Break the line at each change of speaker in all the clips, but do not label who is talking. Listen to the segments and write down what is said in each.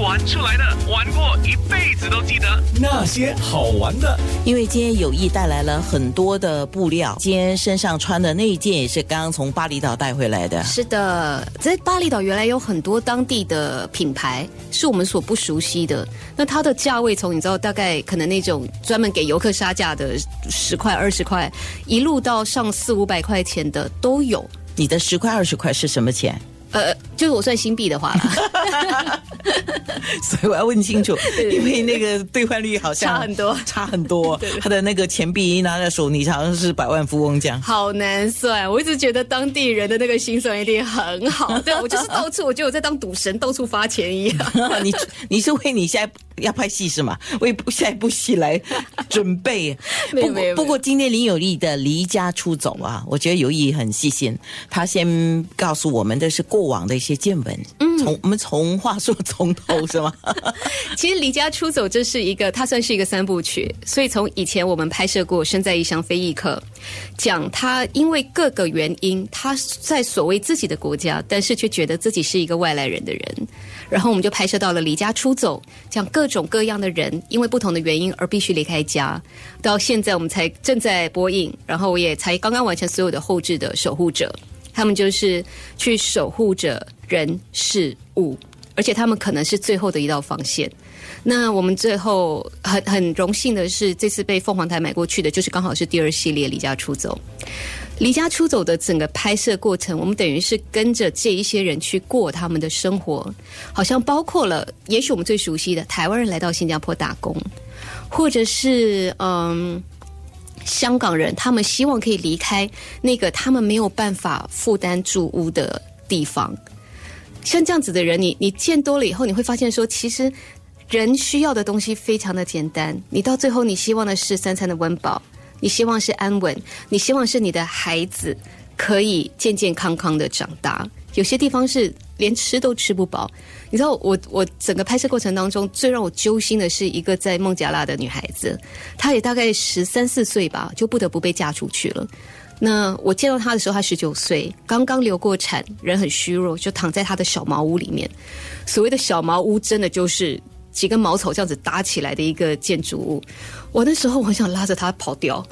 玩出来的，玩过一辈子都记得
那些好玩的。
因为今天有意带来了很多的布料，今天身上穿的那一件也是刚刚从巴厘岛带回来的。
是的，在巴厘岛原来有很多当地的品牌是我们所不熟悉的。那它的价位从你知道大概可能那种专门给游客杀价的十块二十块，一路到上四五百块钱的都有。
你的十块二十块是什么钱？
呃，就是我算新币的话啦，
所以我要问清楚，因为那个兑换率好像
差很多
差很多。他的那个钱币一拿在手，你好像是百万富翁这样。
好难算。我一直觉得当地人的那个心算一定很好。对我就是到处，我觉得我在当赌神，到处发钱一样。
你你是为你现在要拍戏是吗？为下一部戏来准备。不过不过今天林有利的离家出走啊，我觉得有意很细心。他先告诉我们的是过往的一些见闻。嗯，从我们从话说从头是吗？
其实离家出走这是一个，它算是一个三部曲。所以从以前我们拍摄过《身在异乡非异客》，讲他因为各个原因，他在所谓自己的国家，但是却觉得自己是一个外来人的人。然后我们就拍摄到了离家出走，讲各种各样的人因为不同的原因而必须离开家。到现在我们才正在播映，然后我也才刚刚完成所有的后置的守护者，他们就是去守护着人事物，而且他们可能是最后的一道防线。那我们最后很很荣幸的是，这次被凤凰台买过去的，就是刚好是第二系列《离家出走》。离家出走的整个拍摄过程，我们等于是跟着这一些人去过他们的生活，好像包括了，也许我们最熟悉的台湾人来到新加坡打工，或者是嗯。香港人，他们希望可以离开那个他们没有办法负担住屋的地方。像这样子的人，你你见多了以后，你会发现说，其实人需要的东西非常的简单。你到最后，你希望的是三餐的温饱，你希望是安稳，你希望是你的孩子可以健健康康的长大。有些地方是连吃都吃不饱。你知道，我我整个拍摄过程当中，最让我揪心的是一个在孟加拉的女孩子，她也大概十三四岁吧，就不得不被嫁出去了。那我见到他的时候，他十九岁，刚刚流过产，人很虚弱，就躺在他的小茅屋里面。所谓的小茅屋，真的就是几根茅草这样子搭起来的一个建筑物。我那时候我很想拉着他跑掉。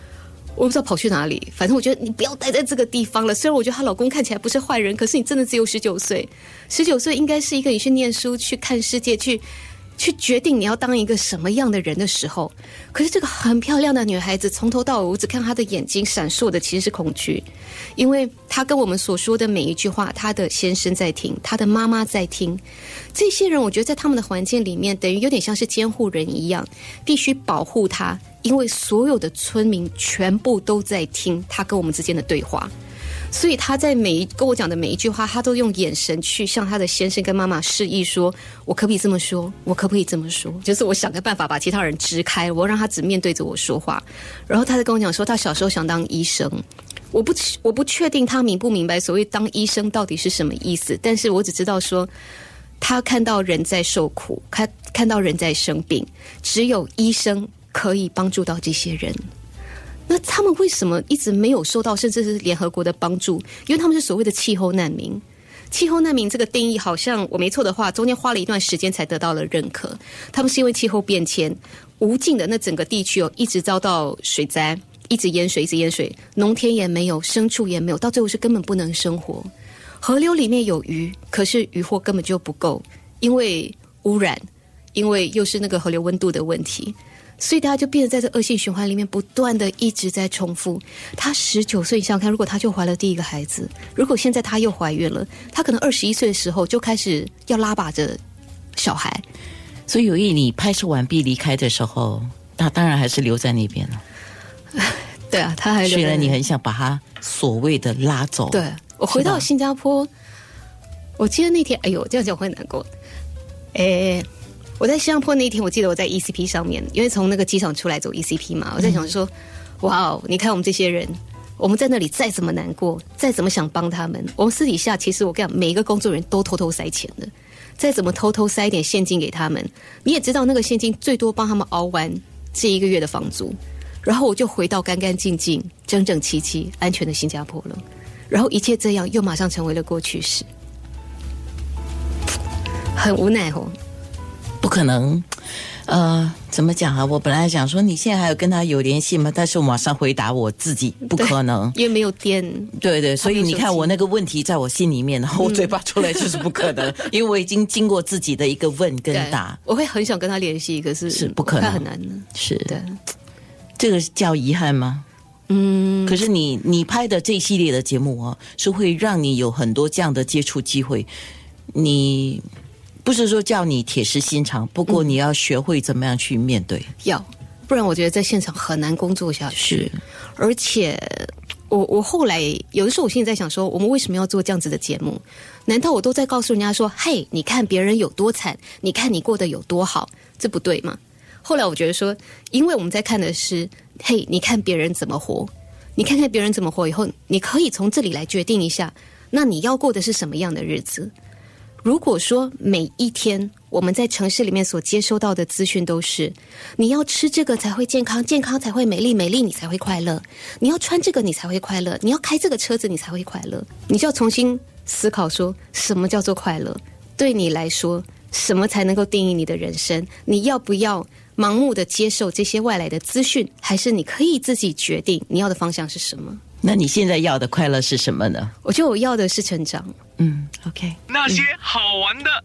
我不知道跑去哪里，反正我觉得你不要待在这个地方了。虽然我觉得她老公看起来不是坏人，可是你真的只有十九岁，十九岁应该是一个你去念书、去看世界、去去决定你要当一个什么样的人的时候。可是这个很漂亮的女孩子，从头到尾我只看她的眼睛闪烁的其实是恐惧，因为她跟我们所说的每一句话，她的先生在听，她的妈妈在听。这些人，我觉得在他们的环境里面，等于有点像是监护人一样，必须保护她。因为所有的村民全部都在听她跟我们之间的对话，所以他在每一跟我讲的每一句话，他都用眼神去向他的先生跟妈妈示意说：“我可不可以这么说？我可不可以这么说？”就是我想个办法把其他人支开，我让他只面对着我说话。然后他在跟我讲说，他小时候想当医生，我不我不确定他明不明白所谓当医生到底是什么意思，但是我只知道说，他看到人在受苦，看看到人在生病，只有医生。可以帮助到这些人，那他们为什么一直没有受到甚至是联合国的帮助？因为他们是所谓的气候难民。气候难民这个定义，好像我没错的话，中间花了一段时间才得到了认可。他们是因为气候变迁，无尽的那整个地区哦，一直遭到水灾，一直淹水，一直淹水，农田也没有，牲畜也没有，到最后是根本不能生活。河流里面有鱼，可是渔获根本就不够，因为污染，因为又是那个河流温度的问题。所以大家就变得在这恶性循环里面不断的一直在重复。她十九岁，想想看，如果她就怀了第一个孩子，如果现在她又怀孕了，她可能二十一岁的时候就开始要拉把着小孩。
所以有意你拍摄完毕离开的时候，他当然还是留在那边了。
对啊，他还
虽然你很想把他所谓的拉走。
对我回到新加坡，我记得那天，哎呦，这样讲会难过。哎。我在新加坡那一天，我记得我在 ECP 上面，因为从那个机场出来走 ECP 嘛，我在想说，哇哦，你看我们这些人，我们在那里再怎么难过，再怎么想帮他们，我们私底下其实我跟你讲，每一个工作人员都偷偷塞钱的，再怎么偷偷塞一点现金给他们，你也知道那个现金最多帮他们熬完这一个月的房租，然后我就回到干干净净、整整齐齐、安全的新加坡了，然后一切这样又马上成为了过去式，很无奈哦。
可能。呃，怎么讲啊？我本来想说你现在还有跟他有联系吗？但是我马上回答我自己，不可能。
因为没有电。
对对，所以你看我那个问题在我心里面，然后我嘴巴出来就是不可能，因为我已经经过自己的一个问跟答。
我会很想跟他联系，可是
是不可能，
很难的。
是
的，
这个叫遗憾吗？嗯。可是你你拍的这一系列的节目啊，是会让你有很多这样的接触机会，你。不是说叫你铁石心肠，不过你要学会怎么样去面对。
要，不然我觉得在现场很难工作下去。
是，
而且我我后来有的时候，我心里在想说，我们为什么要做这样子的节目？难道我都在告诉人家说，嘿，你看别人有多惨，你看你过得有多好，这不对吗？后来我觉得说，因为我们在看的是，嘿，你看别人怎么活，你看看别人怎么活以后，你可以从这里来决定一下，那你要过的是什么样的日子。如果说每一天我们在城市里面所接收到的资讯都是你要吃这个才会健康，健康才会美丽，美丽你才会快乐；你要穿这个你才会快乐，你要开这个车子你才会快乐。你就要重新思考，说什么叫做快乐？对你来说，什么才能够定义你的人生？你要不要盲目的接受这些外来的资讯，还是你可以自己决定你要的方向是什么？
那你现在要的快乐是什么呢？
我觉得我要的是成长。
嗯，OK。
那些好玩的。